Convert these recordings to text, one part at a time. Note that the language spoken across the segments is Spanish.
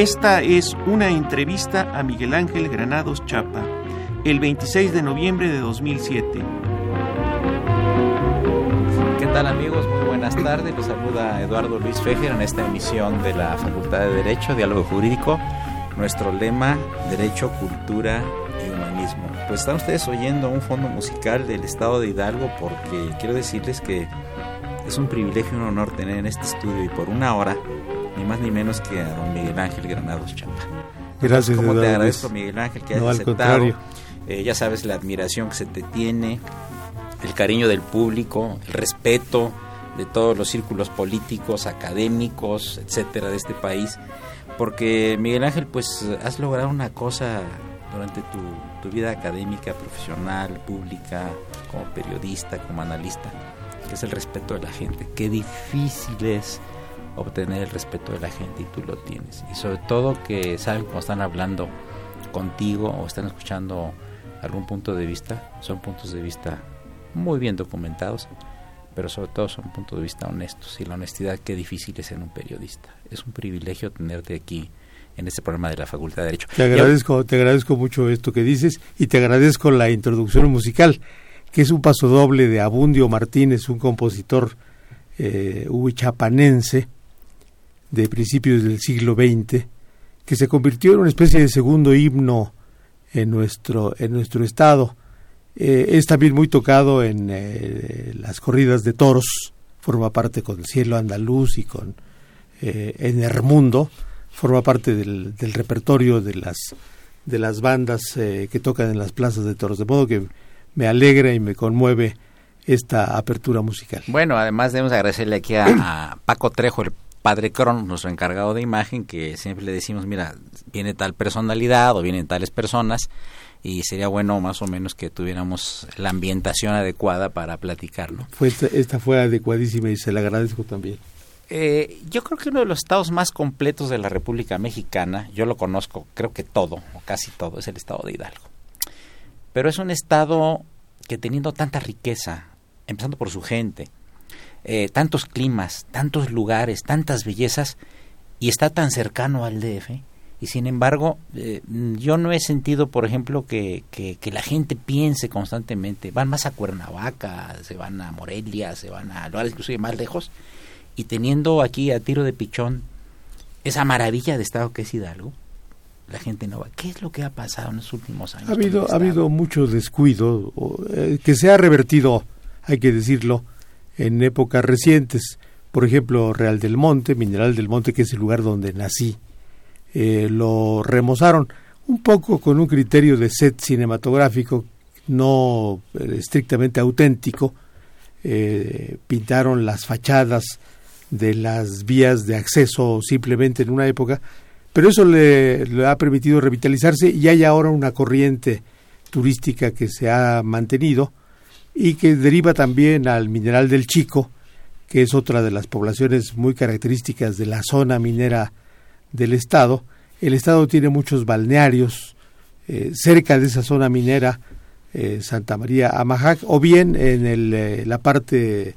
Esta es una entrevista a Miguel Ángel Granados Chapa, el 26 de noviembre de 2007. ¿Qué tal amigos? Muy buenas tardes. Los saluda Eduardo Luis Fejer en esta emisión de la Facultad de Derecho, Diálogo Jurídico. Nuestro lema, Derecho, Cultura y Humanismo. Pues están ustedes oyendo un fondo musical del Estado de Hidalgo porque quiero decirles que es un privilegio y un honor tener en este estudio y por una hora más ni menos que a don Miguel Ángel Granados Chapa. Gracias, Como te agradezco, Luis. Miguel Ángel, que hayas aceptado. Eh, ya sabes la admiración que se te tiene, el cariño del público, el respeto de todos los círculos políticos, académicos, etcétera, de este país. Porque, Miguel Ángel, pues has logrado una cosa durante tu, tu vida académica, profesional, pública, como periodista, como analista, que es el respeto de la gente. Qué difícil es obtener el respeto de la gente y tú lo tienes. Y sobre todo que saben cómo están hablando contigo o están escuchando algún punto de vista, son puntos de vista muy bien documentados, pero sobre todo son puntos de vista honestos. Y la honestidad, qué difícil es ser un periodista. Es un privilegio tenerte aquí en este programa de la Facultad de Derecho. Te agradezco, te agradezco mucho esto que dices y te agradezco la introducción musical, que es un paso doble de Abundio Martínez, un compositor eh, huichapanense de principios del siglo XX, que se convirtió en una especie de segundo himno en nuestro, en nuestro estado. Eh, es también muy tocado en eh, las corridas de toros, forma parte con Cielo Andaluz y con eh, en Hermundo, forma parte del, del repertorio de las de las bandas eh, que tocan en las plazas de toros, de modo que me alegra y me conmueve esta apertura musical. Bueno, además debemos agradecerle aquí a, a Paco Trejo, el padre Cron, nuestro encargado de imagen, que siempre le decimos, mira, viene tal personalidad o vienen tales personas y sería bueno más o menos que tuviéramos la ambientación adecuada para platicar, ¿no? Fue esta, esta fue adecuadísima y se la agradezco también. Eh, yo creo que uno de los estados más completos de la República Mexicana, yo lo conozco, creo que todo, o casi todo, es el estado de Hidalgo. Pero es un estado que teniendo tanta riqueza, empezando por su gente, eh, tantos climas, tantos lugares, tantas bellezas, y está tan cercano al DF, y sin embargo, eh, yo no he sentido, por ejemplo, que, que, que, la gente piense constantemente, van más a Cuernavaca, se van a Morelia, se van a lugares inclusive más lejos, y teniendo aquí a tiro de pichón esa maravilla de estado que es Hidalgo, la gente no va. ¿Qué es lo que ha pasado en los últimos años? Ha habido, ha habido mucho descuido, eh, que se ha revertido, hay que decirlo, en épocas recientes. Por ejemplo, Real del Monte, Mineral del Monte, que es el lugar donde nací, eh, lo remozaron un poco con un criterio de set cinematográfico no eh, estrictamente auténtico. Eh, pintaron las fachadas de las vías de acceso simplemente en una época, pero eso le, le ha permitido revitalizarse y hay ahora una corriente turística que se ha mantenido y que deriva también al mineral del Chico, que es otra de las poblaciones muy características de la zona minera del estado. El estado tiene muchos balnearios eh, cerca de esa zona minera, eh, Santa María Amajac, o bien en el, eh, la parte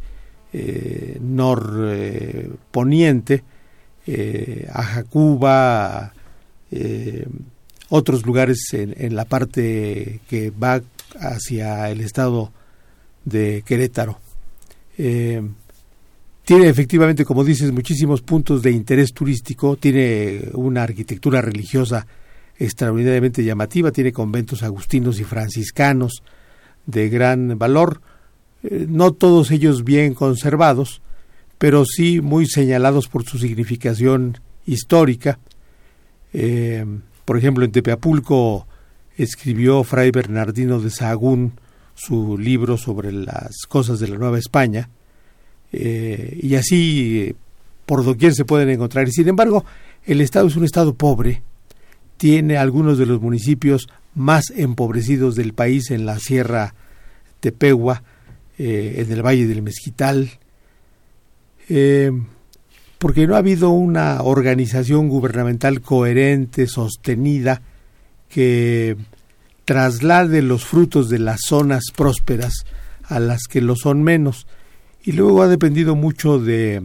norponiente, Ajacuba, otros lugares en, en, la parte que va hacia el estado de Querétaro. Eh, tiene efectivamente, como dices, muchísimos puntos de interés turístico, tiene una arquitectura religiosa extraordinariamente llamativa, tiene conventos agustinos y franciscanos de gran valor, eh, no todos ellos bien conservados, pero sí muy señalados por su significación histórica. Eh, por ejemplo, en Tepeapulco escribió Fray Bernardino de Sahagún su libro sobre las cosas de la Nueva España, eh, y así por doquier se pueden encontrar. Sin embargo, el Estado es un Estado pobre, tiene algunos de los municipios más empobrecidos del país en la Sierra Tepehua, eh, en el Valle del Mezquital, eh, porque no ha habido una organización gubernamental coherente, sostenida, que traslade los frutos de las zonas prósperas a las que lo son menos. Y luego ha dependido mucho de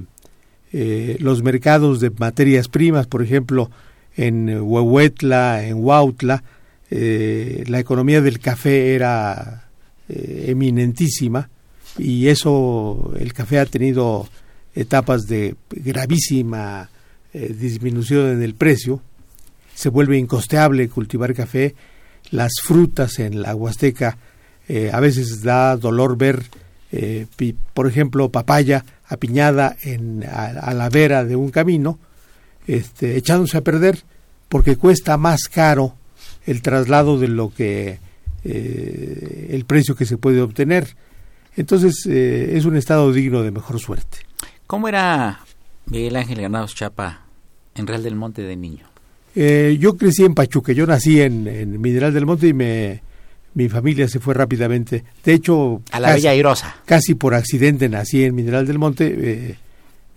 eh, los mercados de materias primas, por ejemplo, en Huehuetla, en Huautla, eh, la economía del café era eh, eminentísima y eso, el café ha tenido etapas de gravísima disminución en el precio, se vuelve incosteable cultivar café las frutas en la Huasteca. Eh, a veces da dolor ver, eh, por ejemplo, papaya apiñada en, a, la vera de un camino, este, echándose a perder, porque cuesta más caro el traslado de lo que eh, el precio que se puede obtener. Entonces es un estado digno de mejor suerte. ¿Cómo era Miguel Ángel Granados Chapa en Real del Monte de niño? Eh, yo crecí en Pachuca, yo nací en, Mineral del Monte y me, mi familia se fue rápidamente. De hecho, a la Bella Airosa. Casi por accidente nací en Mineral del Monte. Eh,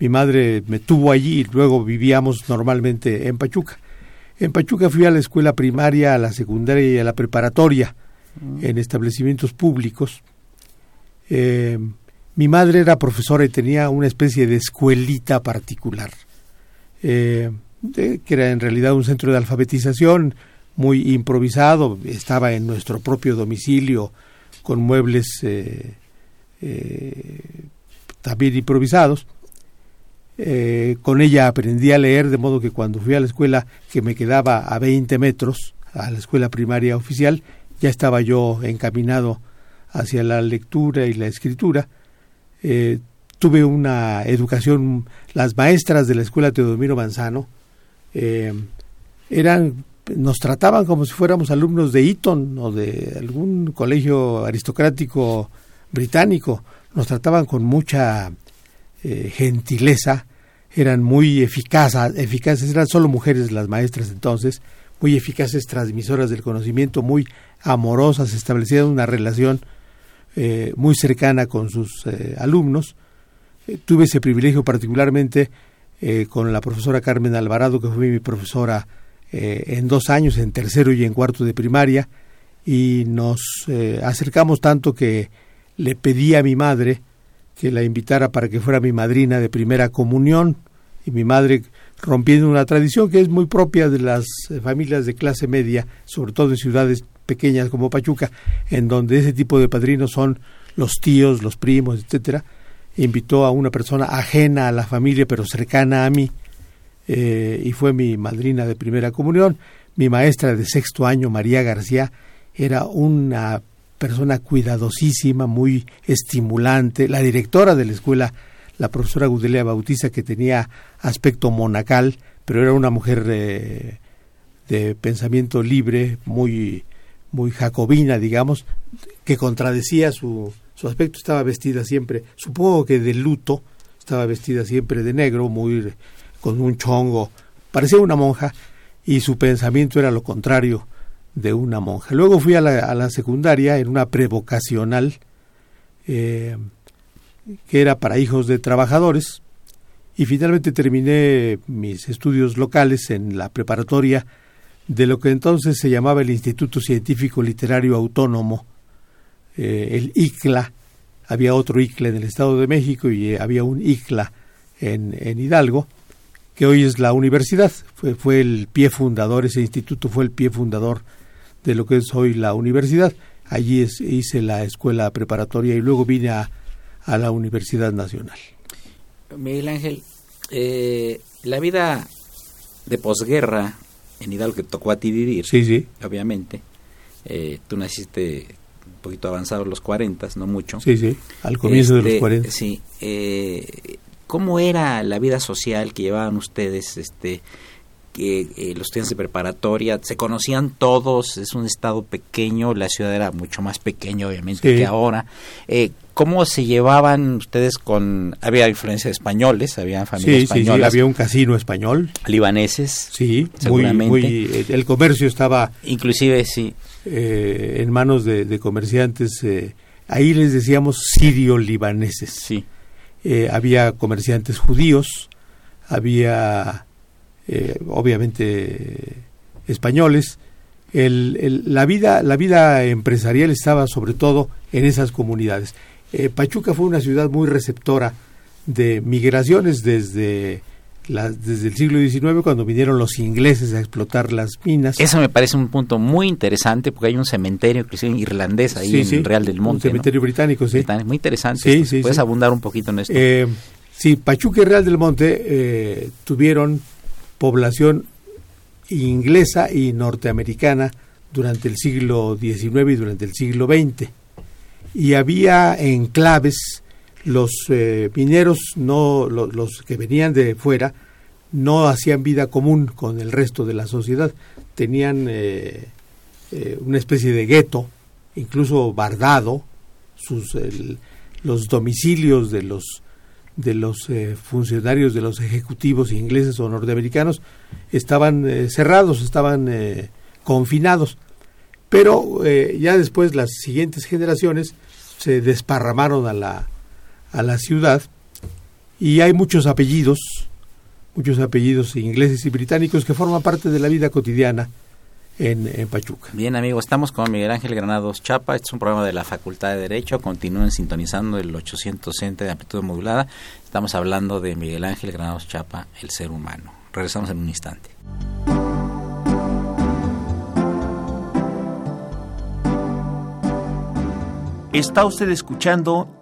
mi madre me tuvo allí y luego vivíamos normalmente en Pachuca. En Pachuca fui a la escuela primaria, a la secundaria y a la preparatoria mm. en establecimientos públicos. Eh, mi madre era profesora y tenía una especie de escuelita particular. Eh, que era en realidad un centro de alfabetización muy improvisado, estaba en nuestro propio domicilio con muebles eh, eh, también improvisados. Eh, con ella aprendí a leer, de modo que cuando fui a la escuela, que me quedaba a 20 metros, a la escuela primaria oficial, ya estaba yo encaminado hacia la lectura y la escritura tuve una educación, las maestras de la escuela Teodomiro Manzano eh, eran nos trataban como si fuéramos alumnos de Eton o de algún colegio aristocrático británico, nos trataban con mucha eh, gentileza, eran muy eficaces, eficaces, eran solo mujeres las maestras entonces, muy eficaces transmisoras del conocimiento, muy amorosas, establecían una relación eh, muy cercana con sus alumnos. Tuve ese privilegio particularmente eh, con la profesora Carmen Alvarado, que fue mi profesora eh, en dos años, en tercero y en cuarto de primaria, y nos acercamos tanto que le pedí a mi madre que la invitara para que fuera mi madrina de primera comunión, y mi madre rompiendo una tradición que es muy propia de las familias de clase media, sobre todo en ciudades pequeñas como Pachuca, en donde ese tipo de padrinos son los tíos, los primos, etcétera, invitó a una persona ajena a la familia pero cercana a mí eh, y fue mi madrina de primera comunión. Mi maestra de sexto año, María García, era una persona cuidadosísima, muy estimulante, la directora de la escuela, la profesora Gudelia Bautista, que tenía aspecto monacal, pero era una mujer eh, de pensamiento libre, muy, muy jacobina, digamos, que contradecía su, su aspecto, estaba vestida siempre, supongo que de luto, estaba vestida siempre de negro, muy con un chongo, parecía una monja, y su pensamiento era lo contrario de una monja. Luego fui a la, a la secundaria en una prevocacional eh, que era para hijos de trabajadores y finalmente terminé mis estudios locales en la preparatoria de lo que entonces se llamaba el Instituto Científico Literario Autónomo, eh, el ICLA. Había otro ICLA en el Estado de México y eh, había un ICLA en, en Hidalgo que hoy es la universidad. Fue, fue el pie fundador, ese instituto fue el pie fundador de lo que es hoy la universidad. Allí es, hice la escuela preparatoria y luego vine a, a la Universidad Nacional. Miguel Ángel, eh, la vida de posguerra en Hidalgo que tocó a ti vivir, Sí, sí, obviamente. Eh, tú naciste poquito avanzado, los 40, no mucho. sí, sí, al comienzo de Este, los 40. Sí. eh, ¿Cómo era la vida social que llevaban ustedes, este, que eh, los estudiantes de preparatoria? ¿Se conocían todos? Es un estado pequeño, la ciudad era mucho más pequeña, obviamente, Sí. que ahora. Eh, ¿Cómo se llevaban ustedes con...? Había influencia de españoles, había familias Sí, sí, sí, españolas, había un casino español. libaneses, Sí, Seguramente. muy, el comercio estaba inclusive, sí, eh, en manos de, de comerciantes, eh, ahí les decíamos sirio-libaneses. sí. Eh, había comerciantes judíos, había obviamente españoles. El- el- la, vida, la vida empresarial estaba sobre todo en esas comunidades. Pachuca fue una ciudad muy receptora de migraciones desde, la- desde el siglo XIX, cuando vinieron los ingleses a explotar las minas. Eso me parece un punto muy interesante porque hay un cementerio inclusive irlandés ahí Sí, en sí, Real del un Monte. ¿no? cementerio británico, sí. Británico, Muy interesante. Sí, ¿Puedes abundar un poquito en esto? Eh, sí, Pachuca y Real del Monte eh, tuvieron población inglesa y norteamericana durante el siglo XIX y durante el siglo XX. Y había enclaves, los eh, mineros, no, lo- los que venían de fuera, no hacían vida común con el resto de la sociedad. Tenían eh, eh, una especie de gueto, incluso bardado, sus, el- los domicilios de los de los eh, funcionarios de los ejecutivos ingleses o norteamericanos estaban cerrados, estaban confinados. Pero ya después las siguientes generaciones se desparramaron a la, a la ciudad y hay muchos apellidos, muchos apellidos ingleses y británicos que forman parte de la vida cotidiana en, en Pachuca. Bien, amigos, estamos con Miguel Ángel Granados Chapa. Este es un programa de la Facultad de Derecho. Continúen sintonizando el 860 de amplitud modulada. Estamos hablando de Miguel Ángel Granados Chapa, el ser humano. Regresamos en un instante. Está usted escuchando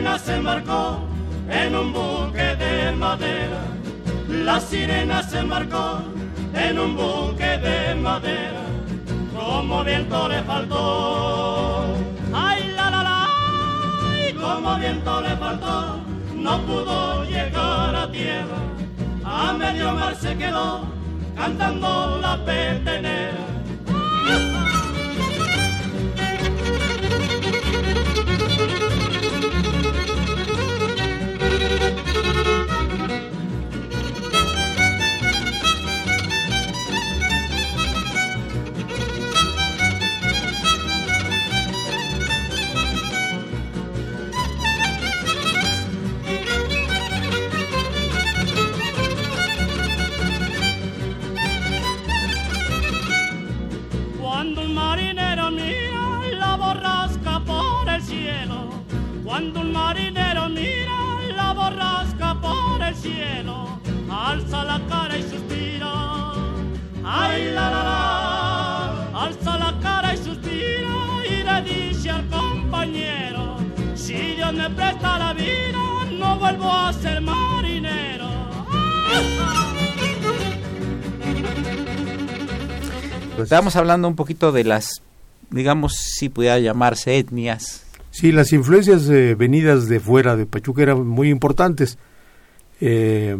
Sirena se embarcó en un buque de madera. La sirena se embarcó en un buque de madera. Como viento le faltó. Ay, la, la, la. ay, como viento le faltó. No pudo llegar a tierra. A medio mar se quedó cantando la petenera. Cuando un marinero mira la borrasca por el cielo, alza la cara y suspira. Ay, la, la, la, alza la cara y suspira y le dice al compañero, si Dios me presta la vida, no vuelvo a ser marinero. Pues hablando un poquito de las, digamos, si pudiera llamarse etnias. Sí, las influencias eh, venidas de fuera de Pachuca eran muy importantes. Eh,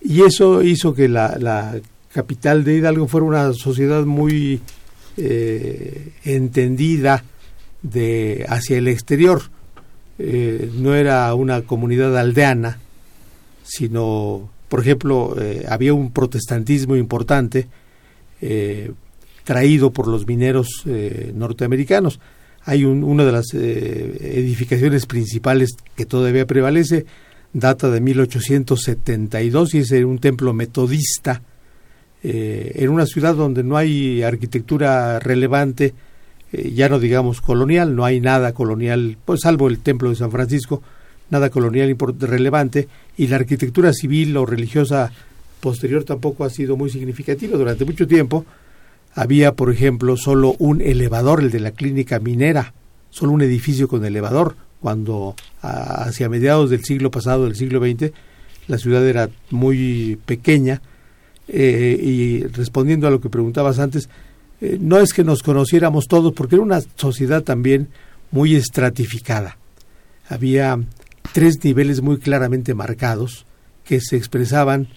y eso hizo que la, capital de Hidalgo fuera una sociedad muy eh, entendida de hacia el exterior. No era una comunidad aldeana, sino, por ejemplo, había un protestantismo importante traído por los mineros norteamericanos. Hay un, una de las eh, edificaciones principales que todavía prevalece, data de 1872 y es un templo metodista eh, en una ciudad donde no hay arquitectura relevante, eh, ya no digamos colonial, no hay nada colonial, pues salvo el templo de San Francisco, nada colonial relevante, y la arquitectura civil o religiosa posterior tampoco ha sido muy significativa. Durante mucho tiempo había, por ejemplo, solo un elevador, el de la clínica minera, solo un edificio con elevador, cuando a, hacia mediados del siglo pasado, del siglo XX, la ciudad era muy pequeña, eh, y respondiendo a lo que preguntabas antes, eh, no es que nos conociéramos todos, porque era una sociedad también muy estratificada. Había tres niveles muy claramente marcados que se expresaban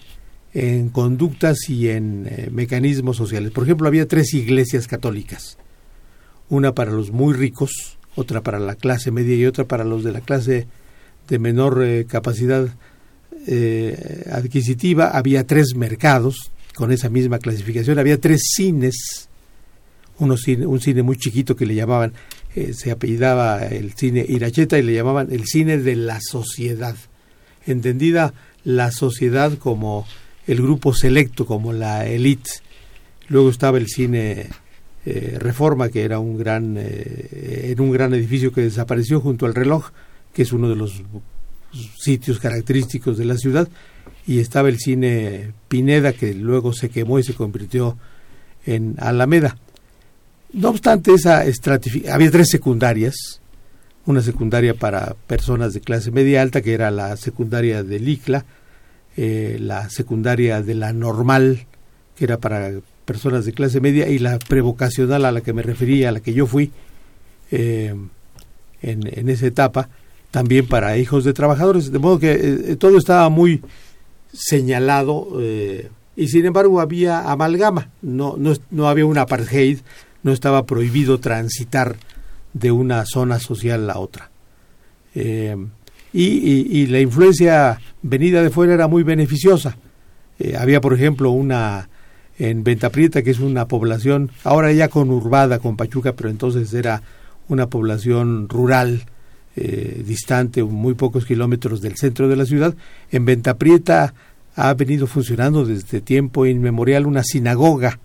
en conductas y en eh, mecanismos sociales. Por ejemplo, había tres iglesias católicas. Una para los muy ricos, otra para la clase media y otra para los de la clase de menor eh, capacidad eh, adquisitiva. Había tres mercados con esa misma clasificación. Había tres cines. Uno un cine muy chiquito que le llamaban, se apellidaba el cine Iracheta y le llamaban el cine de la sociedad. Entendida la sociedad como el grupo selecto, como la elite. Luego estaba el cine eh, Reforma, que era un gran, eh, en un gran edificio que desapareció junto al reloj, que es uno de los sitios característicos de la ciudad, y estaba el cine Pineda, que luego se quemó y se convirtió en Alameda. No obstante, esa había tres secundarias, una secundaria para personas de clase media alta, que era la secundaria del ICLA, eh, la secundaria de la normal, que era para personas de clase media, y la prevocacional a la que me refería, a la que yo fui eh, en, en, esa etapa, también para hijos de trabajadores, de modo que eh, todo estaba muy señalado eh, y sin embargo había amalgama, no, no, no había un apartheid, no estaba prohibido transitar de una zona social a otra. Eh, y, la influencia venida de fuera era muy beneficiosa. Eh, había, por ejemplo, una en Venta Prieta, que es una población, ahora ya conurbada con Pachuca, pero entonces era una población rural, eh, distante, muy pocos kilómetros del centro de la ciudad. En Venta Prieta ha venido funcionando desde tiempo inmemorial una sinagoga.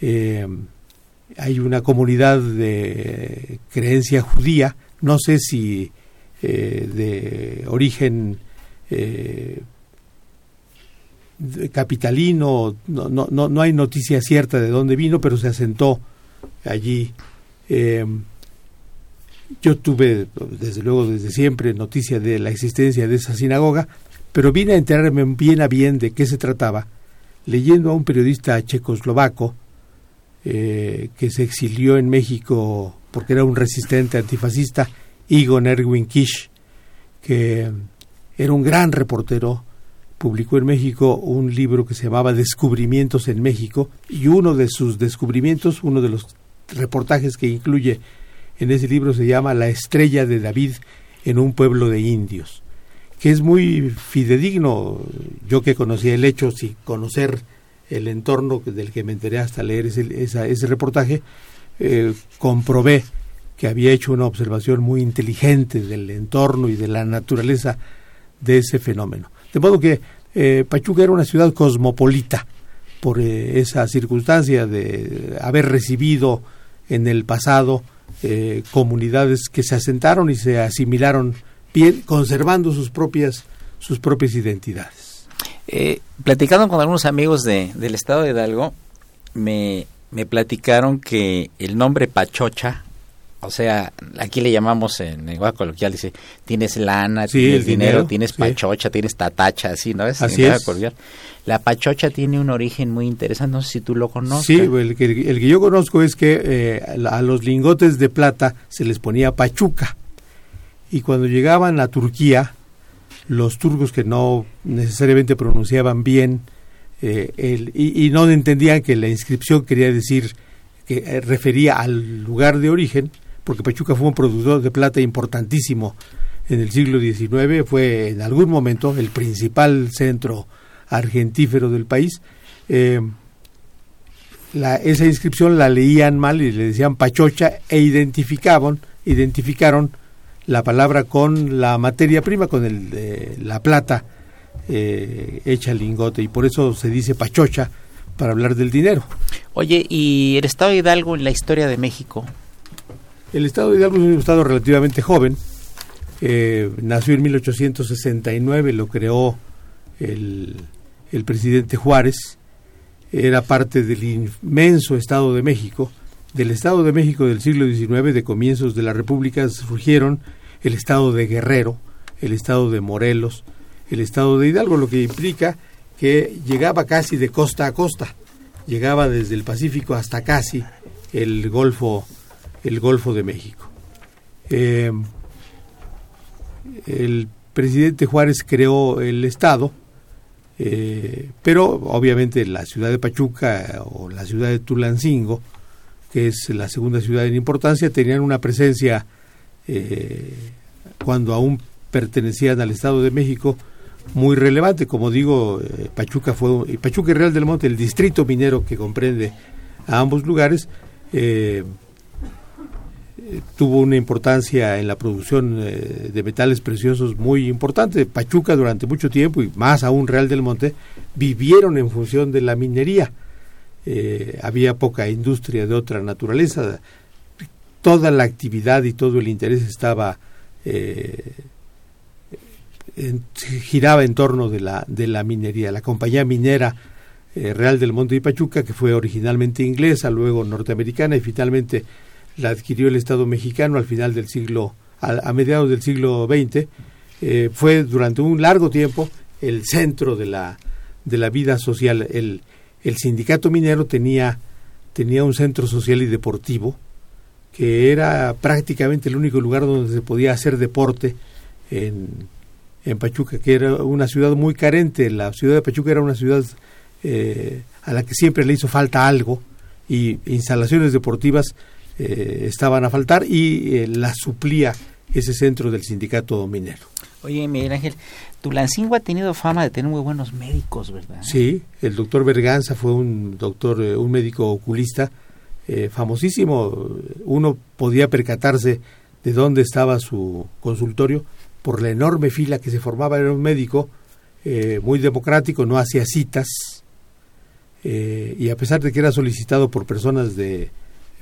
Eh, hay una comunidad de creencia judía, no sé si eh, de origen eh, capitalino, no, no, no, no, hay noticia cierta de dónde vino, pero se asentó allí. Eh, yo tuve, desde luego, desde siempre, noticia de la existencia de esa sinagoga, pero vine a enterarme bien a bien de qué se trataba, leyendo a un periodista checoslovaco eh, que se exilió en México porque era un resistente antifascista, Igor Erwin Kish, que era un gran reportero, publicó en México un libro que se llamaba Descubrimientos en México, y uno de sus descubrimientos, uno de los reportajes que incluye en ese libro se llama La estrella de David en un pueblo de indios, que es muy fidedigno, yo que conocía el hecho sin conocer el entorno del que me enteré hasta leer ese, ese reportaje, eh, comprobé que había hecho una observación muy inteligente del entorno y de la naturaleza de ese fenómeno. De modo que eh, Pachuca era una ciudad cosmopolita por eh, esa circunstancia de haber recibido en el pasado eh, comunidades que se asentaron y se asimilaron bien, conservando sus propias, sus propias identidades. Platicando con algunos amigos de, del estado de Hidalgo, me, me platicaron que el nombre Pachocha, o sea, aquí le llamamos en lenguaje coloquial, dice, tienes lana, Sí, tienes dinero, dinero, tienes sí. pachocha, tienes tatacha, así, ¿no? Es Así es. coloquial. La pachocha tiene un origen muy interesante, no sé si tú lo conoces. Sí, el que, el que yo conozco es que eh, a los lingotes de plata se les ponía pachuca. Y cuando llegaban a Turquía, los turcos que no necesariamente pronunciaban bien eh, el, y, y no entendían que la inscripción quería decir que eh, refería al lugar de origen, porque Pachuca fue un productor de plata importantísimo en el siglo XIX, fue en algún momento el principal centro argentífero del país. Eh, la, esa inscripción la leían mal y le decían pachocha e identificaban, identificaron la palabra con la materia prima, con el, la plata eh, hecha lingote y por eso se dice pachocha para hablar del dinero. Oye, ¿y el estado Hidalgo en la historia de México? El estado de Hidalgo es un estado relativamente joven, eh, nació en 1869, lo creó el, el presidente Juárez, era parte del inmenso Estado de México. Del Estado de México del siglo XIX, de comienzos de la República, surgieron el Estado de Guerrero, el Estado de Morelos, el Estado de Hidalgo, lo que implica que llegaba casi de costa a costa, llegaba desde el Pacífico hasta casi el Golfo, el Golfo de México. Eh, el presidente Juárez creó el Estado, eh, pero obviamente la ciudad de Pachuca o la ciudad de Tulancingo, que es la segunda ciudad en importancia, tenían una presencia eh, cuando aún pertenecían al Estado de México muy relevante. Como digo, eh, Pachuca fue Pachuca y Real del Monte, el distrito minero que comprende a ambos lugares, eh, eh, tuvo una importancia en la producción eh, de metales preciosos muy importante. Pachuca durante mucho tiempo y más aún Real del Monte vivieron en función de la minería. Eh, había poca industria de otra naturaleza. Toda la actividad y todo el interés estaba eh, giraba en torno de la de la minería. La compañía minera Real del Monte y Pachuca, que fue originalmente inglesa, luego norteamericana y finalmente la adquirió el Estado mexicano al final del siglo, a, a mediados del siglo XX, eh, fue durante un largo tiempo el centro de la, de la vida social. El, el sindicato minero tenía, tenía un centro social y deportivo que era prácticamente el único lugar donde se podía hacer deporte en, en Pachuca, que era una ciudad muy carente. La ciudad de Pachuca era una ciudad eh, a la que siempre le hizo falta algo y instalaciones deportivas eh, estaban a faltar y eh, las suplía ese centro del sindicato minero. Oye, Miguel Ángel, Tulancingo ha tenido fama de tener muy buenos médicos, ¿verdad? Sí, el doctor Berganza fue un doctor, eh, un médico oculista eh, famosísimo. Uno podía percatarse de dónde estaba su consultorio por la enorme fila que se formaba. Era un médico eh, muy democrático, no hacía citas eh, y a pesar de que era solicitado por personas de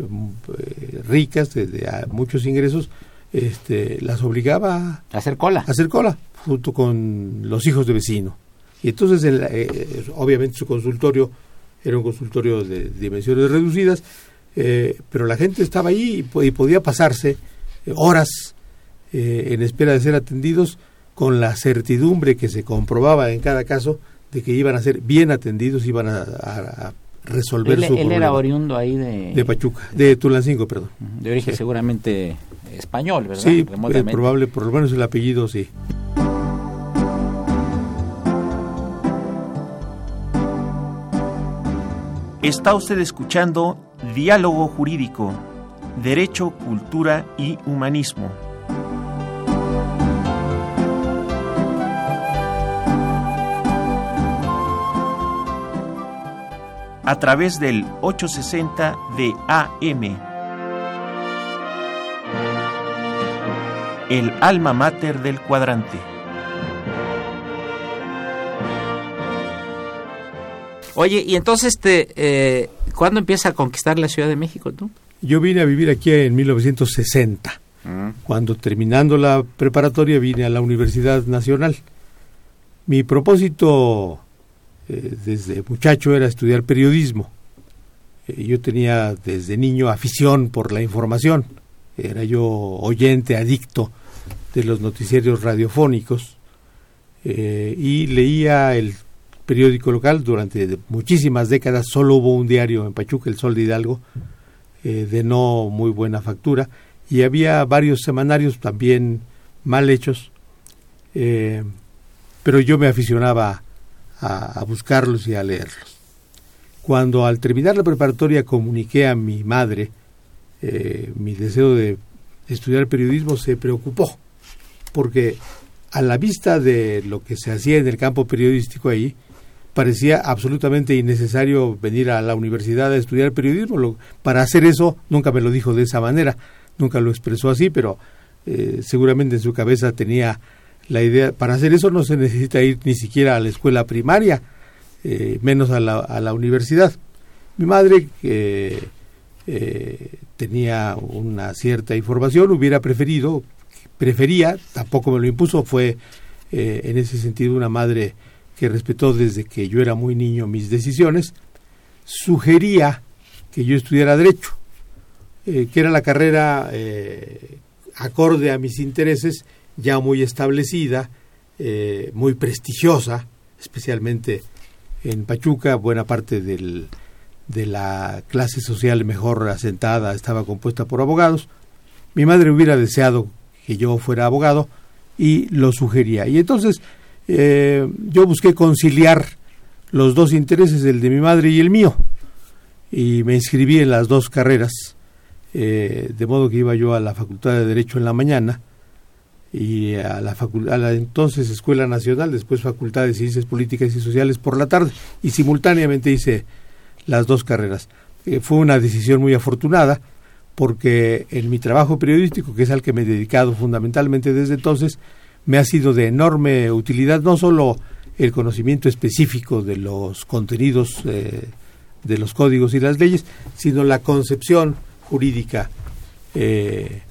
eh, ricas, de, de, a muchos ingresos, este, las obligaba a Hacer cola. hacer cola junto con los hijos de vecino. Y entonces, el, eh, obviamente, su consultorio era un consultorio de dimensiones reducidas, eh, pero la gente estaba ahí y, po- y podía pasarse eh, horas en espera de ser atendidos con la certidumbre que se comprobaba en cada caso de que iban a ser bien atendidos, iban a, a- a resolver Él, su él era problema. oriundo ahí de, de Pachuca, de Tulancingo, perdón. de origen Sí. seguramente español, ¿verdad? Sí, es probable, por lo menos el apellido sí. Está usted escuchando Diálogo Jurídico, Derecho, Cultura y Humanismo. A través del 860 de AM. El alma mater del cuadrante. Oye, y entonces, este, eh, ¿cuándo empieza a conquistar la Ciudad de México tú? Yo vine a vivir aquí en 1960. Mm. Cuando terminando la preparatoria vine a la Universidad Nacional. Mi propósito eh, desde muchacho era estudiar periodismo. Eh, yo tenía desde niño afición por la información. Era yo oyente, adicto de los noticiarios radiofónicos eh, y leía el periódico local durante muchísimas décadas. Solo hubo un diario en Pachuca, El Sol de Hidalgo, de no muy buena factura y había varios semanarios también mal hechos, pero yo me aficionaba a, buscarlos y a leerlos. Cuando al terminar la preparatoria comuniqué a mi madre eh, mi deseo de estudiar periodismo, se preocupó, porque a la vista de lo que se hacía en el campo periodístico ahí, parecía absolutamente innecesario venir a la universidad a estudiar periodismo. Lo- para hacer eso, nunca me lo dijo de esa manera, nunca lo expresó así, pero eh, seguramente en su cabeza tenía la idea, para hacer eso no se necesita ir ni siquiera a la escuela primaria, eh, menos a la, a la universidad. Mi madre, que eh, tenía una cierta información, hubiera preferido, prefería, tampoco me lo impuso, fue eh, en ese sentido una madre que respetó desde que yo era muy niño mis decisiones, sugería que yo estudiara derecho, que era la carrera acorde a mis intereses, ya muy establecida, eh, muy prestigiosa, especialmente en Pachuca, buena parte del, de la clase social mejor asentada estaba compuesta por abogados. Mi madre hubiera deseado que yo fuera abogado y lo sugería. Y entonces eh, yo busqué conciliar los dos intereses, el de mi madre y el mío, y me inscribí en las dos carreras, eh, de modo que iba yo a la Facultad de Derecho en la mañana y a la, a la entonces Escuela Nacional, después Facultad de Ciencias Políticas y Sociales por la tarde, y simultáneamente hice las dos carreras. Eh, fue una decisión muy afortunada porque en mi trabajo periodístico, que es al que me he dedicado fundamentalmente desde entonces, me ha sido de enorme utilidad no solo el conocimiento específico de los contenidos eh, de los códigos y las leyes, sino la concepción jurídica eh,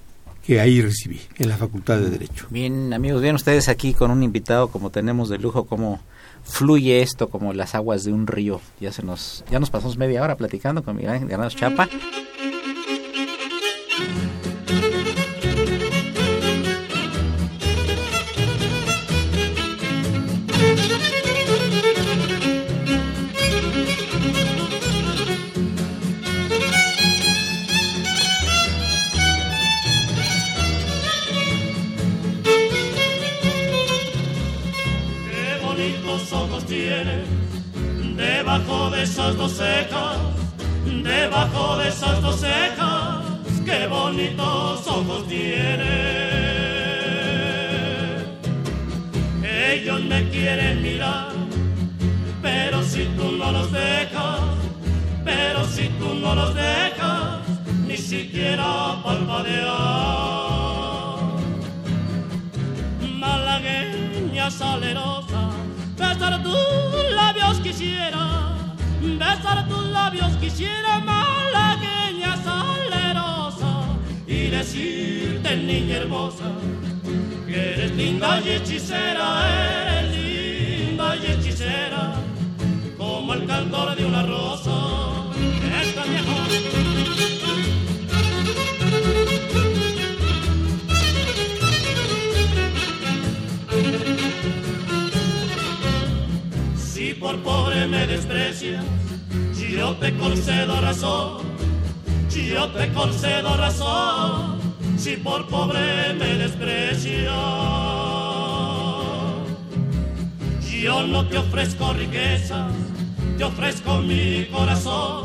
que ahí recibí en la Facultad de Derecho. Bien, amigos, bien ustedes aquí con un invitado como tenemos de lujo, cómo fluye esto como las aguas de un río. Ya se nos ya nos pasamos media hora platicando con Miguel Ángel Granados Chapa. Esas dos cejas, debajo de esas dos cejas. Qué bonitos ojos tienes. Ellos me quieren mirar, pero si tú no los dejas, pero si tú no los dejas, ni siquiera parpadear malagueña salerosa, besar tus labios quisiera, besar tus labios quisiera, malagueña salerosa, y decirte, niña hermosa, que eres linda y hechicera, eres linda y hechicera, como el cantor de una rosa. Esta vieja por pobre me desprecias, yo te concedo razón. Yo te concedo razón. Si por pobre me desprecias, yo no te ofrezco riqueza, te ofrezco mi corazón.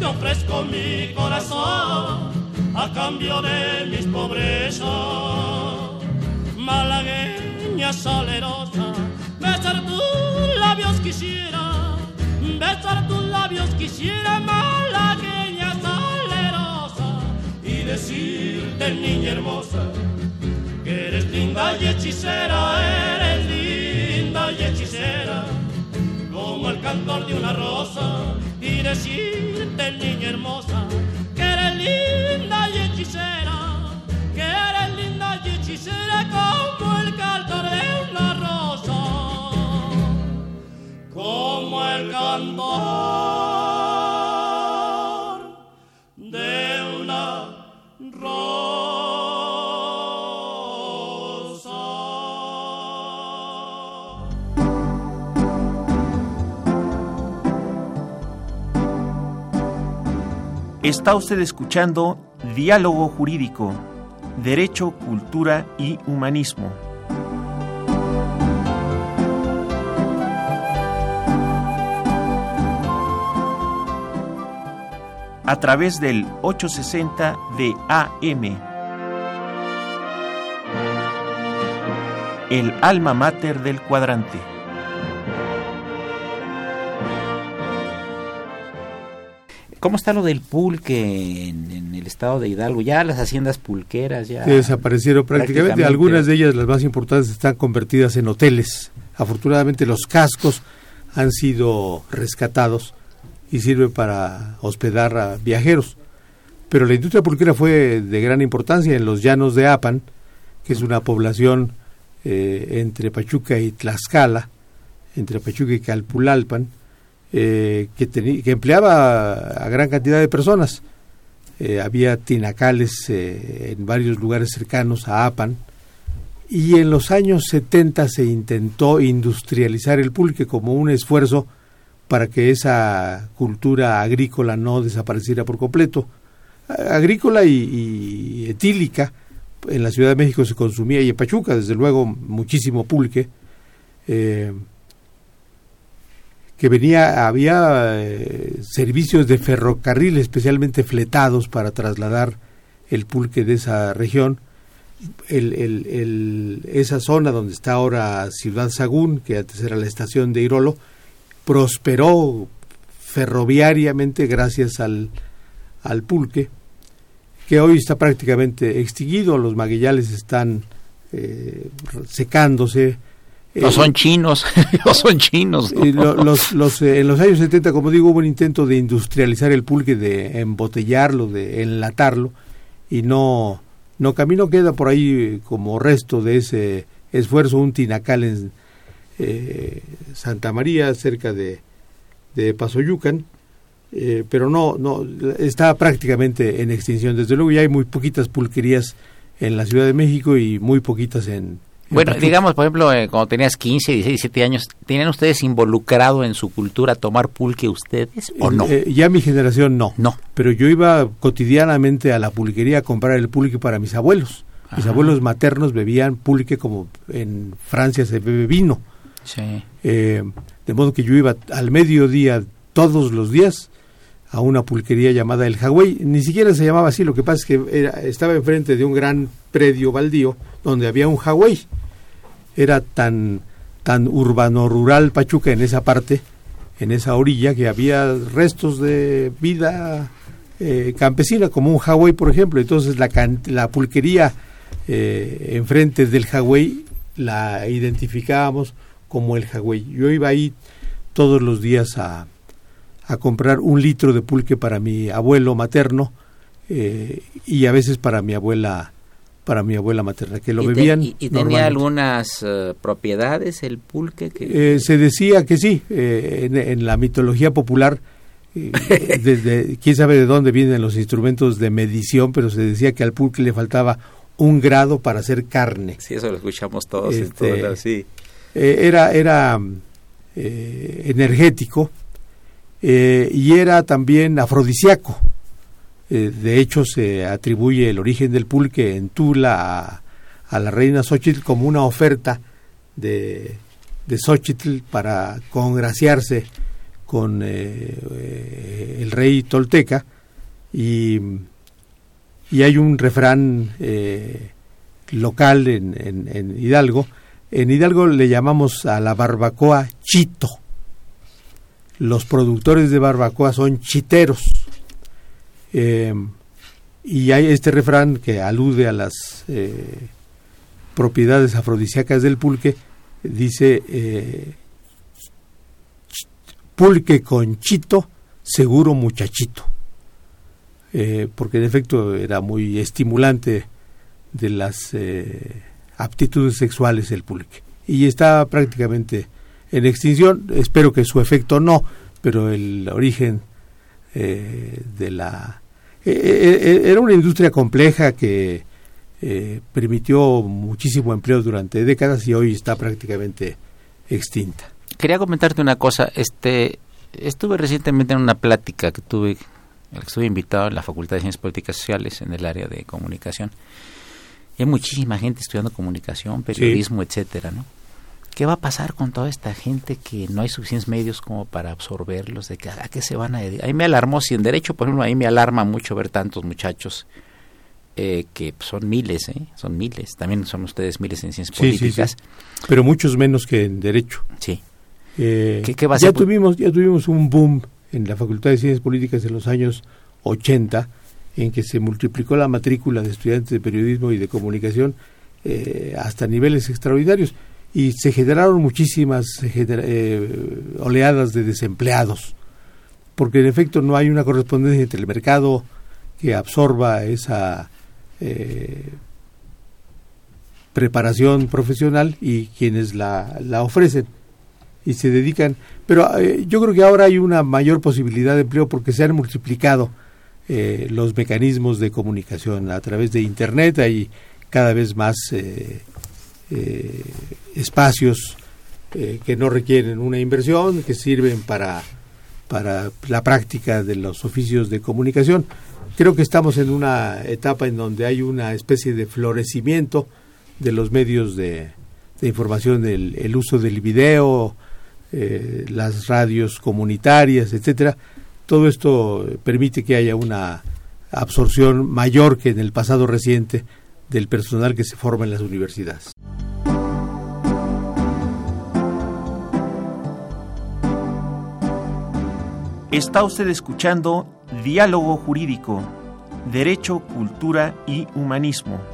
Te ofrezco mi corazón a cambio de mis pobrezas malagueña salerosa, besar tus labios quisiera, besar tus labios quisiera, malagueña salerosa, y decirte, niña hermosa, que eres linda y hechicera, eres linda y hechicera, como el cantor de una rosa, y decirte, niña hermosa, que eres linda y hechicera, que eres linda y hechicera el cantor. Está usted escuchando Diálogo Jurídico, Derecho, Cultura y Humanismo. A través del 860 de AM. El alma mater del cuadrante. ¿Cómo está lo del pulque en, el estado de Hidalgo? Ya las haciendas pulqueras ya... desaparecieron prácticamente. Algunas de ellas, las más importantes, están convertidas en hoteles. Afortunadamente los cascos han sido rescatados y sirven para hospedar a viajeros. Pero la industria pulquera fue de gran importancia en los llanos de Apan, que es una población eh, entre Pachuca y Tlaxcala, entre Pachuca y Calpulalpan, eh, que, que, empleaba a gran cantidad de personas. Eh, había tinacales en varios lugares cercanos a Apan y en los años 70 se intentó industrializar el pulque como un esfuerzo para que esa cultura agrícola no desapareciera por completo. Agrícola y, etílica, en la Ciudad de México se consumía y en Pachuca, desde luego, muchísimo pulque que venía, había eh, servicios de ferrocarril especialmente fletados para trasladar el pulque de esa región. El, el, esa zona donde está ahora Ciudad Sagún, que antes era la estación de Irolo, prosperó ferroviariamente gracias al, al pulque, que hoy está prácticamente extinguido, los maguillales están eh, secándose, no son chinos, no son chinos. los, los, eh, en los años 70, como digo, hubo un intento de industrializar el pulque, de embotellarlo, de enlatarlo, y no, no camino queda por ahí eh, como resto de ese esfuerzo un tinacal en eh, Santa María, cerca de, de Pasoyucan, pero no, no, está prácticamente en extinción. Desde luego ya hay muy poquitas pulquerías en la Ciudad de México y muy poquitas en, bueno, digamos, por ejemplo, eh, cuando tenías 15, 16, 17 años, ¿tenían ustedes involucrado en su cultura tomar pulque ustedes o no? Eh, ya mi generación no. No. Pero yo iba cotidianamente a la pulquería a comprar el pulque para mis abuelos. Mis abuelos maternos bebían pulque como en Francia se bebe vino. Eh, de modo que yo iba al mediodía todos los días a una pulquería llamada El Hawái. Ni siquiera se llamaba así, lo que pasa es que era, estaba enfrente de un gran predio baldío donde había un Hawái. Era tan, tan urbano-rural Pachuca en esa parte, en esa orilla, que había restos de vida eh, campesina, como un Hawái, por ejemplo. Entonces la, la pulquería eh, enfrente del Hawái la identificábamos como el Hawái. Yo iba ahí todos los días a, a comprar un litro de pulque para mi abuelo materno eh, y a veces para mi abuela para mi abuela materna que lo bebían y, tenía algunas eh, propiedades el pulque que... Eh, se decía que sí en, la mitología popular desde quién sabe de dónde vienen los instrumentos de medición pero se decía que al pulque le faltaba un grado para hacer carne sí eso lo escuchamos todos este, sí. Era era energético eh, y era también afrodisíaco. Eh, de hecho, se atribuye el origen del pulque en Tula a, la reina Xochitl como una oferta de, de Xochitl para congraciarse con eh, el rey tolteca y, y hay un refrán local en, en Hidalgo. En Hidalgo le llamamos a la barbacoa chito los productores de barbacoa son chiteros. Eh, y hay este refrán que alude a las eh, propiedades afrodisíacas del pulque, dice eh, pulque con chito, seguro muchachito. eh, porque en efecto era muy estimulante de las aptitudes sexuales del público. Y está prácticamente en extinción, espero que su efecto no, pero el origen eh, de la... era una industria compleja que permitió muchísimo empleo durante décadas y hoy está prácticamente extinta. Quería comentarte una cosa, este estuve recientemente en una plática que tuve estuve invitado en la Facultad de Ciencias Políticas Sociales en el área de comunicación. Hay muchísima gente estudiando comunicación, periodismo, etcétera, ¿no? ¿Qué va a pasar con toda esta gente que no hay suficientes medios como para absorberlos? ¿De que, ¿A qué se van a dedicar? Ahí me alarmó, si en derecho, por ejemplo, ahí me alarma mucho ver tantos muchachos eh, que son miles, ¿eh? Son miles. También son ustedes miles en ciencias políticas. Pero muchos menos que en derecho. Sí. Eh, ¿Qué, va a ya, tuvimos, ya tuvimos un boom en la Facultad de Ciencias Políticas en los años 80, en que se multiplicó la matrícula de estudiantes de periodismo y de comunicación eh, hasta niveles extraordinarios y se generaron muchísimas eh, oleadas de desempleados, porque en efecto no hay una correspondencia entre el mercado que absorba esa eh, preparación profesional y quienes la, la ofrecen y se dedican. Pero eh, yo creo que ahora hay una mayor posibilidad de empleo porque se han multiplicado eh, los mecanismos de comunicación a través de Internet. Hay cada vez más eh, espacios que no requieren una inversión, que sirven para, para la práctica de los oficios de comunicación. Creo que estamos en una etapa en donde hay una especie de florecimiento de los medios de, información, el, el uso del video, eh, las radios comunitarias, etcétera. Todo esto permite que haya una absorción mayor que en el pasado reciente del personal que se forma en las universidades. Está usted escuchando Diálogo Jurídico, Derecho, Cultura y Humanismo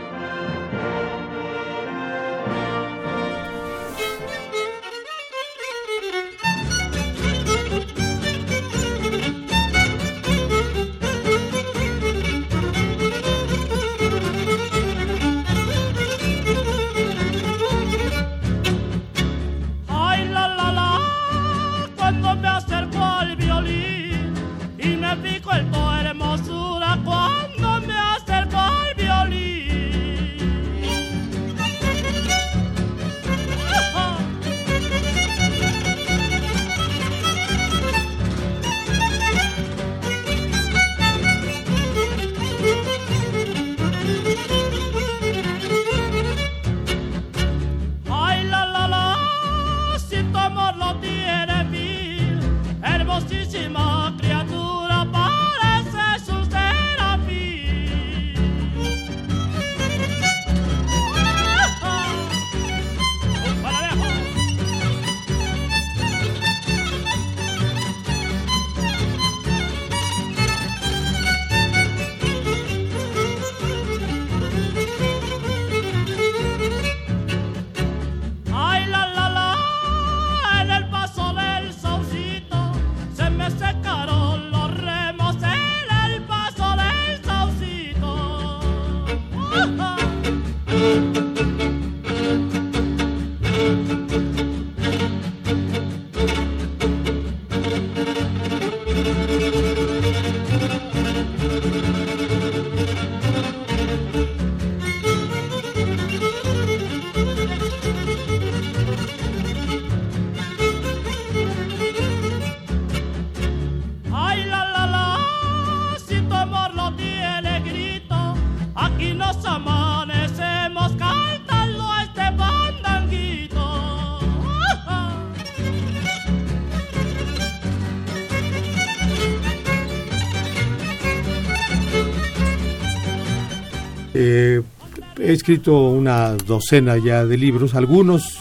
He escrito una docena ya de libros, algunos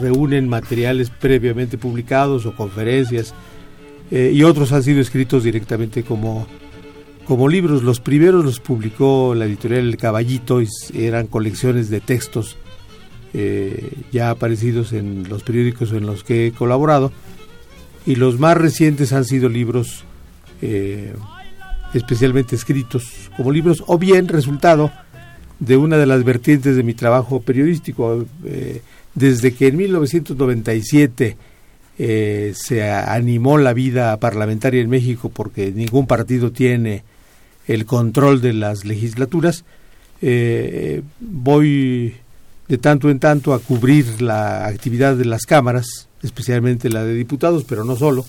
reúnen materiales previamente publicados o conferencias eh, y otros han sido escritos directamente como, como libros. Los primeros los publicó la editorial El Caballito, y eran colecciones de textos eh, ya aparecidos en los periódicos en los que he colaborado, y los más recientes han sido libros eh, especialmente escritos como libros, o bien resultado de una de las vertientes de mi trabajo periodístico. desde que en 1997 eh, se animó la vida parlamentaria en México porque ningún partido tiene el control de las legislaturas, eh, voy de tanto en tanto a cubrir la actividad de las cámaras, especialmente la de diputados, pero no solo,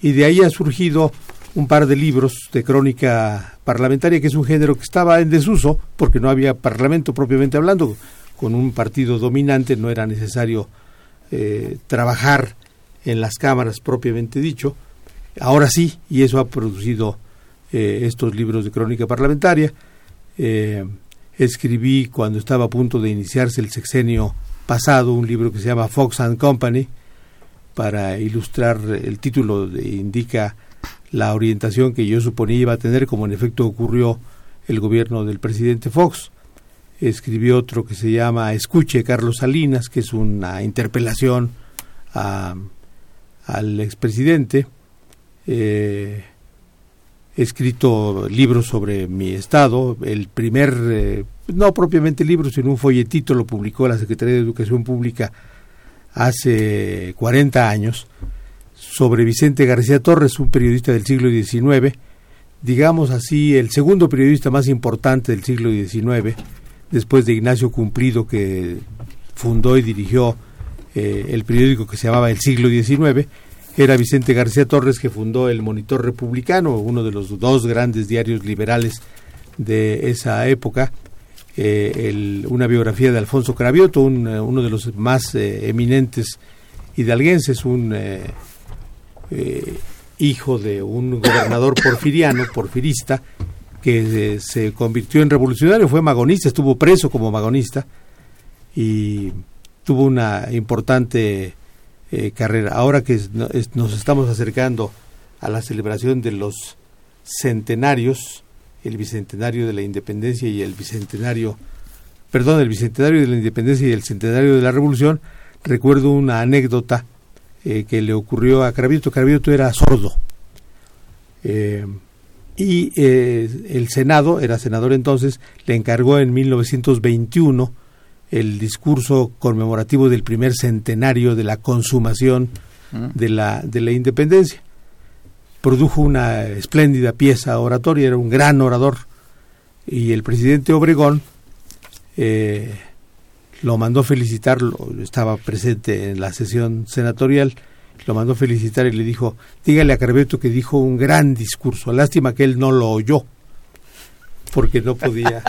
y de ahí ha surgido un par de libros de crónica parlamentaria, que es un género que estaba en desuso, porque no había parlamento propiamente hablando, con un partido dominante no era necesario eh, trabajar en las cámaras propiamente dicho. Ahora sí, y eso ha producido eh, estos libros de crónica parlamentaria. Eh, escribí cuando estaba a punto de iniciarse el sexenio pasado un libro que se llama Fox and Company para ilustrar el título indica la orientación que yo suponía iba a tener como en efecto ocurrió el gobierno del presidente Fox escribió otro que se llama Escuche Carlos Salinas que es una interpelación al expresidente. Eh, he escrito libros sobre mi estado. El primer, eh, no propiamente libro, sino un folletito lo publicó la Secretaría de Educación Pública hace 40 años sobre Vicente García Torres, un periodista del siglo XIX, digamos así, el segundo periodista más importante del siglo XIX, después de Ignacio Cumplido, que fundó y dirigió eh, el periódico que se llamaba El Siglo XIX, era Vicente García Torres que fundó el Monitor Republicano, uno de los dos grandes diarios liberales de esa época. Eh, una biografía de Alfonso Cravioto, eh, uno de los más eminentes hidalguenses, un hijo de un gobernador porfiriano, porfirista, que se convirtió en revolucionario, fue magonista, estuvo preso como magonista y tuvo una importante eh, carrera. Ahora que nos estamos acercando a la celebración de los centenarios, el bicentenario de la independencia y el bicentenario, perdón, el bicentenario de la independencia y el centenario de la revolución, recuerdo una anécdota eh, que le ocurrió a Cravioto. Cravioto era sordo. Eh, y el Senado, era senador entonces, le encargó en 1921 el discurso conmemorativo del primer centenario de la consumación mm. de la, de la independencia. Produjo una espléndida pieza oratoria, era un gran orador, y el presidente Obregón eh, lo mandó felicitar, estaba presente en la sesión senatorial, lo mandó felicitar y le dijo, dígale a Carbeto que dijo un gran discurso, lástima que él no lo oyó porque no podía,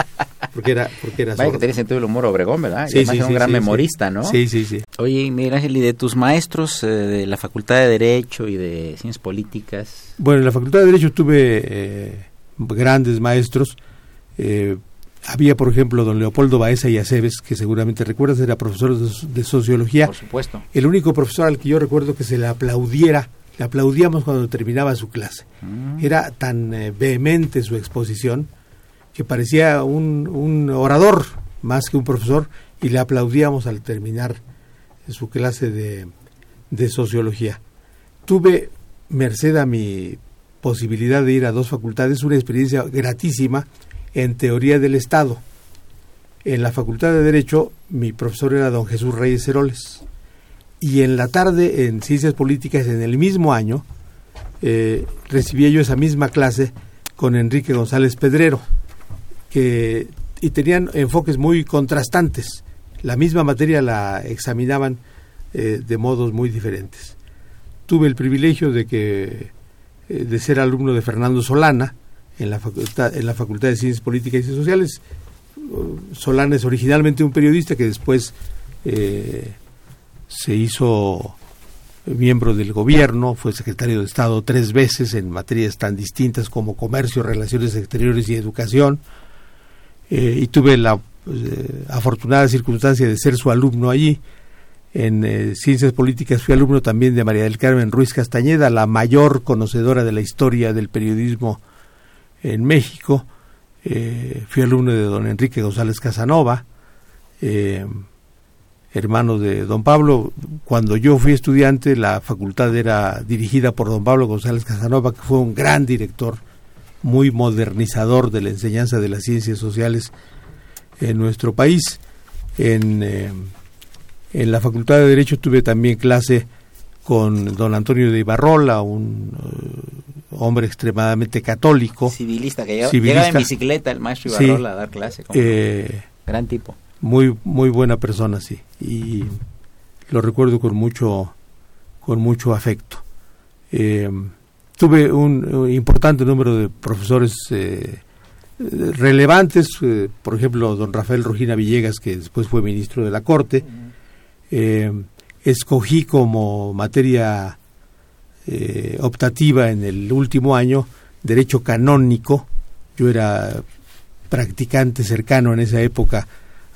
porque era, porque era Vaya que tenía sentido el humor Obregón, ¿verdad? Sí, sí, un gran memorista, ¿no? Sí, sí, sí. Oye, Miguel Ángel, ¿y de tus maestros eh, de la Facultad de Derecho y de Ciencias Políticas? Bueno, en la Facultad de Derecho tuve eh, grandes maestros. Eh, había, por ejemplo, don Leopoldo Baeza y Aceves, que seguramente recuerdas, era profesor de, Sociología. Por supuesto. El único profesor al que yo recuerdo que se le aplaudiera, le aplaudíamos cuando terminaba su clase. Mm. Era tan vehemente su exposición que parecía un, un orador más que un profesor y le aplaudíamos al terminar su clase de, de sociología. Tuve, merced a mi posibilidad de ir a dos facultades, una experiencia gratísima en teoría del Estado. En la Facultad de Derecho mi profesor era don Jesús Reyes Heroles y en la tarde en Ciencias Políticas en el mismo año eh, recibía yo esa misma clase con Enrique González Pedrero que y tenían enfoques muy contrastantes. La misma materia la examinaban eh, de modos muy diferentes. Tuve el privilegio de que eh, de ser alumno de Fernando Solana en la facultad en la Facultad de Ciencias Políticas y Sociales. Solana es originalmente un periodista que después eh, se hizo miembro del gobierno, fue secretario de Estado tres veces en materias tan distintas como comercio, relaciones exteriores y educación eh, y tuve la eh, afortunada circunstancia de ser su alumno allí. En Ciencias Políticas fui alumno también de María del Carmen Ruiz Castañeda, la mayor conocedora de la historia del periodismo en México. Eh, fui alumno de don Enrique González Casanova, eh, hermano de don Pablo. Cuando yo fui estudiante, la facultad era dirigida por don Pablo González Casanova, que fue un gran director, muy modernizador de la enseñanza de las ciencias sociales en nuestro país. En, eh, en la Facultad de Derecho tuve también clase con don Antonio de Ibarrola, un eh, hombre extremadamente católico. Civilista, que llegaba, en bicicleta el maestro Ibarrola a dar clase. Eh, gran tipo. Muy, muy buena persona, sí. Y lo recuerdo con mucho, con mucho afecto. tuve un, importante número de profesores relevantes, eh, por ejemplo, don Rafael Rojina Villegas, que después fue ministro de la Corte, eh, escogí como materia eh, optativa en el último año Derecho Canónico, yo era practicante cercano en esa época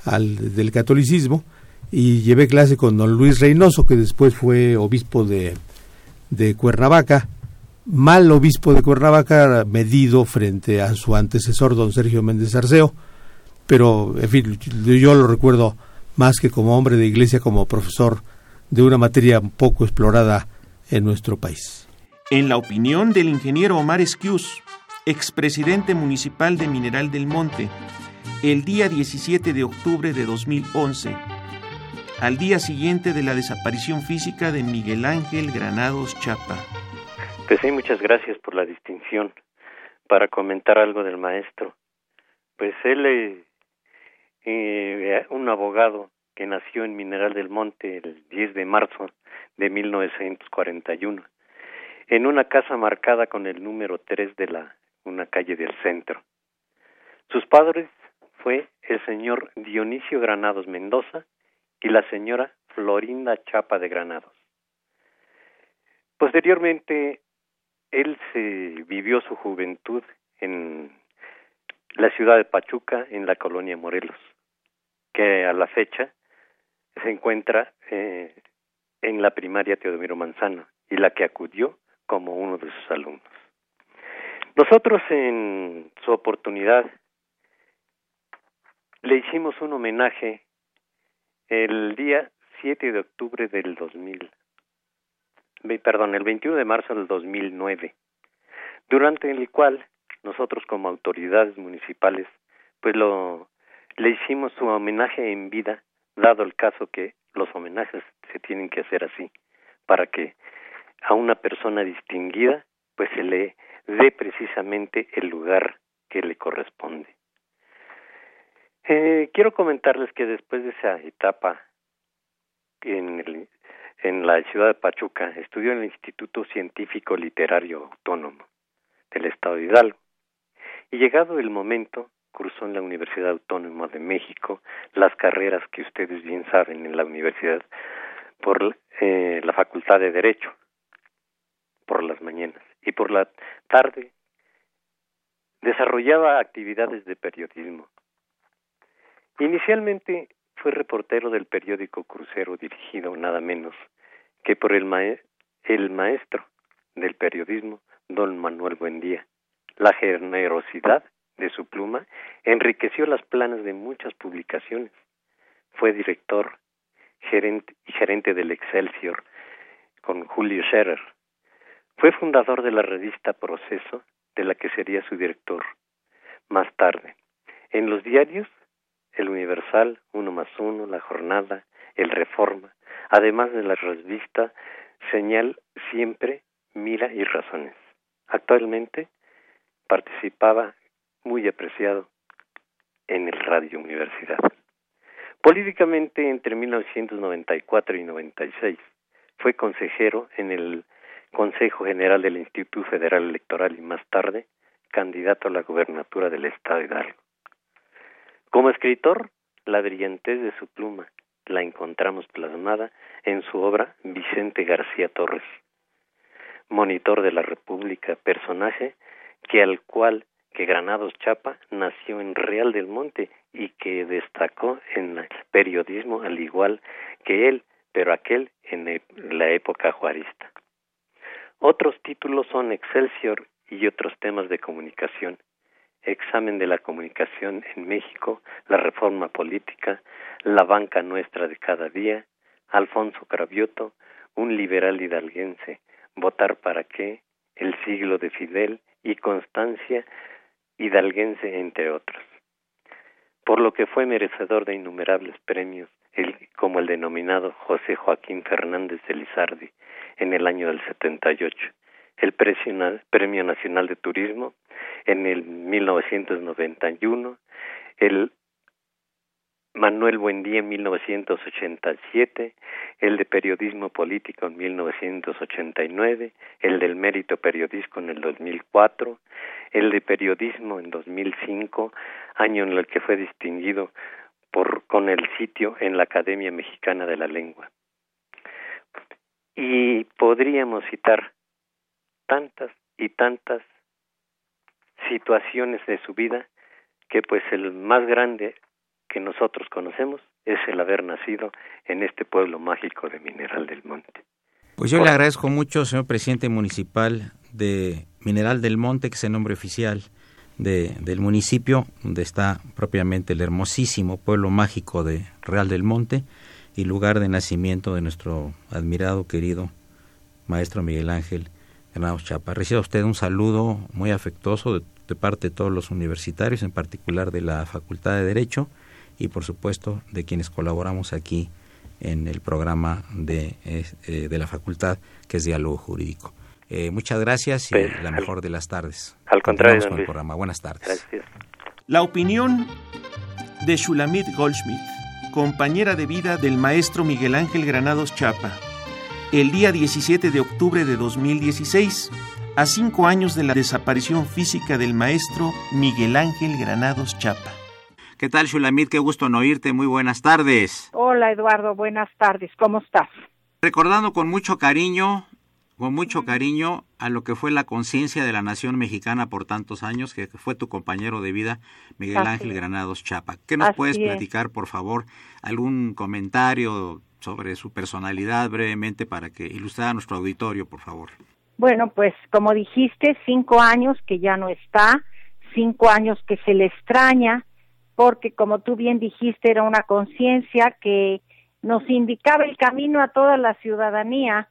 al del catolicismo, y llevé clase con don Luis Reynoso, que después fue obispo de, de Cuernavaca, mal obispo de Cuernavaca medido frente a su antecesor don Sergio Méndez Arceo, pero en fin, yo lo recuerdo más que como hombre de iglesia, como profesor de una materia poco explorada en nuestro país. En la opinión del ingeniero Omar Esquius, expresidente municipal de Mineral del Monte, el día 17 de octubre de 2011, al día siguiente de la desaparición física de Miguel Ángel Granados Chapa. Pues sí, muchas gracias por la distinción. Para comentar algo del maestro, pues él, eh, eh, un abogado que nació en Mineral del Monte el 10 de marzo de 1941, en una casa marcada con el número 3 de la una calle del centro. Sus padres fue el señor Dionisio Granados Mendoza y la señora Florinda Chapa de Granados. Posteriormente él se vivió su juventud en la ciudad de Pachuca, en la colonia Morelos, que a la fecha se encuentra eh, en la primaria Teodomiro Manzano y la que acudió como uno de sus alumnos. Nosotros en su oportunidad le hicimos un homenaje el día 7 de octubre del 2000 perdón, el 21 de marzo del 2009, durante el cual nosotros como autoridades municipales, pues lo le hicimos su homenaje en vida, dado el caso que los homenajes se tienen que hacer así, para que a una persona distinguida, pues se le dé precisamente el lugar que le corresponde. Eh, quiero comentarles que después de esa etapa en el en la ciudad de Pachuca, estudió en el Instituto Científico Literario Autónomo del Estado de Hidalgo. Y llegado el momento, cruzó en la Universidad Autónoma de México las carreras que ustedes bien saben en la universidad por eh, la Facultad de Derecho, por las mañanas. Y por la tarde desarrollaba actividades de periodismo. Inicialmente fue reportero del periódico Crucero dirigido nada menos que por el, el maestro del periodismo, don Manuel Buendía. La generosidad de su pluma enriqueció las planas de muchas publicaciones. Fue director gerente gerente del Excelsior con Julio Scherer. Fue fundador de la revista Proceso, de la que sería su director más tarde. En los diarios el Universal, Uno más Uno, La Jornada, El Reforma, además de la revista Señal Siempre, Mira y Razones. Actualmente participaba muy apreciado en el Radio Universidad. Políticamente, entre 1994 y 96, fue consejero en el Consejo General del Instituto Federal Electoral y más tarde candidato a la gubernatura del Estado de Hidalgo. Como escritor, la brillantez de su pluma la encontramos plasmada en su obra Vicente García Torres, monitor de la República, personaje que al cual que Granados Chapa nació en Real del Monte y que destacó en el periodismo al igual que él pero aquel en la época juarista. Otros títulos son Excelsior y otros temas de comunicación, examen de la comunicación en México, la reforma política, la banca nuestra de cada día, Alfonso Cravioto, un liberal hidalguense, votar para qué, el siglo de Fidel y Constancia hidalguense, entre otros. Por lo que fue merecedor de innumerables premios, como el denominado José Joaquín Fernández de Lizardi en el año del 78, el Premio Nacional de Turismo en el 1991, el Manuel Buendía en 1987, el de Periodismo Político en 1989, el del Mérito Periodístico en el 2004, el de Periodismo en 2005, año en el que fue distinguido por, con el sitio en la Academia Mexicana de la Lengua. Y podríamos citar tantas y tantas situaciones de su vida que pues el más grande que nosotros conocemos es el haber nacido en este pueblo mágico de Mineral del Monte. Pues yo le agradezco mucho, señor presidente municipal de Mineral del Monte, que es el nombre oficial de, del municipio, donde está propiamente el hermosísimo pueblo mágico de Real del Monte y lugar de nacimiento de nuestro admirado, querido maestro Miguel Ángel Granados Chapa. Reciba usted un saludo muy afectuoso de parte de todos los universitarios, en particular de la Facultad de Derecho, y por supuesto de quienes colaboramos aquí en el programa de, eh, de la facultad que es Diálogo Jurídico. Eh, muchas gracias y pues, la mejor de las tardes. Al contrario, con el programa. Buenas tardes. La opinión de Shulamit Goldschmidt, compañera de vida del maestro Miguel Ángel Granados Chapa, el día 17 de octubre de 2016, a cinco años de la desaparición física del maestro Miguel Ángel Granados Chapa. ¿Qué tal, Shulamit? Qué gusto en oírte. Muy buenas tardes. Hola, Eduardo. Buenas tardes. ¿Cómo estás? Recordando con mucho cariño, con mucho cariño a lo que fue la conciencia de la nación mexicana por tantos años, que fue tu compañero de vida, Miguel Ángel Granados Chapa. ¿Qué nos puedes platicar, por favor? ¿Algún comentario sobre su personalidad brevemente para que ilustrara a nuestro auditorio, por favor? Bueno, pues como dijiste, cinco años que ya no está, cinco años que se le extraña, porque como tú bien dijiste, era una conciencia que nos indicaba el camino a toda la ciudadanía.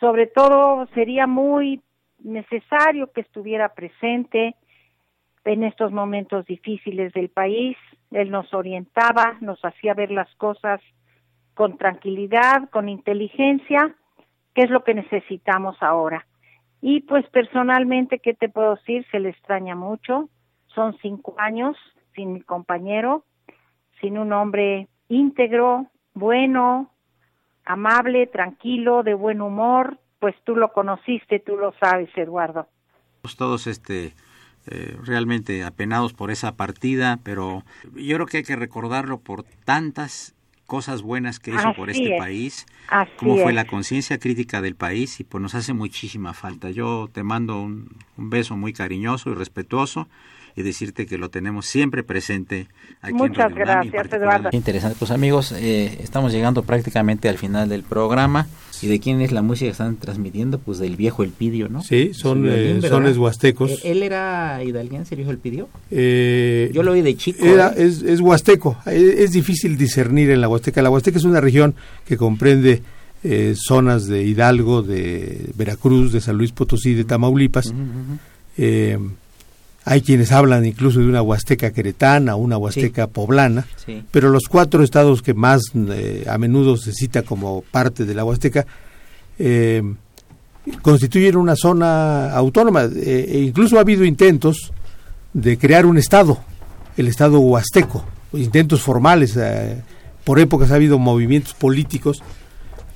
Sobre todo sería muy necesario que estuviera presente en estos momentos difíciles del país. Él nos orientaba, nos hacía ver las cosas con tranquilidad, con inteligencia, que es lo que necesitamos ahora. Y pues personalmente, ¿qué te puedo decir? Se le extraña mucho. Son cinco años sin mi compañero, sin un hombre íntegro, bueno, amable, tranquilo, de buen humor, pues tú lo conociste, tú lo sabes, Eduardo. Todos este eh, realmente apenados por esa partida, pero yo creo que hay que recordarlo por tantas cosas buenas que hizo por este país, como fue la conciencia crítica del país y pues nos hace muchísima falta. Yo te mando un beso muy cariñoso y respetuoso y decirte que lo tenemos siempre presente aquí Muchas en gracias, Eduardo. Interesante. Pues amigos, eh, estamos llegando prácticamente al final del programa. ¿Y de quién es la música que están transmitiendo? Pues del viejo Elpidio, ¿no? Sí, son eh, sones huastecos. ¿E-, ¿Él era hidalguense, el viejo Elpidio? Eh, Yo lo oí de chico. Era, ¿eh? es, es huasteco. Es, difícil discernir en la huasteca. La huasteca es una región que comprende zonas de Hidalgo, de Veracruz, de San Luis Potosí, de Tamaulipas. Hay quienes hablan incluso de una huasteca queretana, una huasteca poblana, pero los cuatro estados que más eh, a menudo se cita como parte de la huasteca eh, constituyen una zona autónoma. Eh, e incluso ha habido intentos de crear un estado, el estado huasteco, intentos formales. por épocas ha habido movimientos políticos,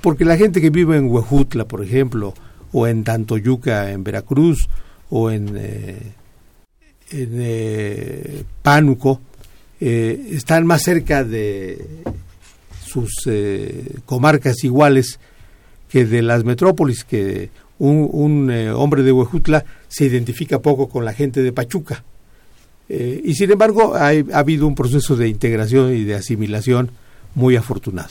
porque la gente que vive en Huejutla, por ejemplo, o en Tantoyuca, en Veracruz, o en en eh, Pánuco eh, están más cerca de sus eh, comarcas iguales que de las metrópolis, que un, hombre de Huejutla se identifica poco con la gente de Pachuca. y sin embargo ha habido un proceso de integración y de asimilación muy afortunado.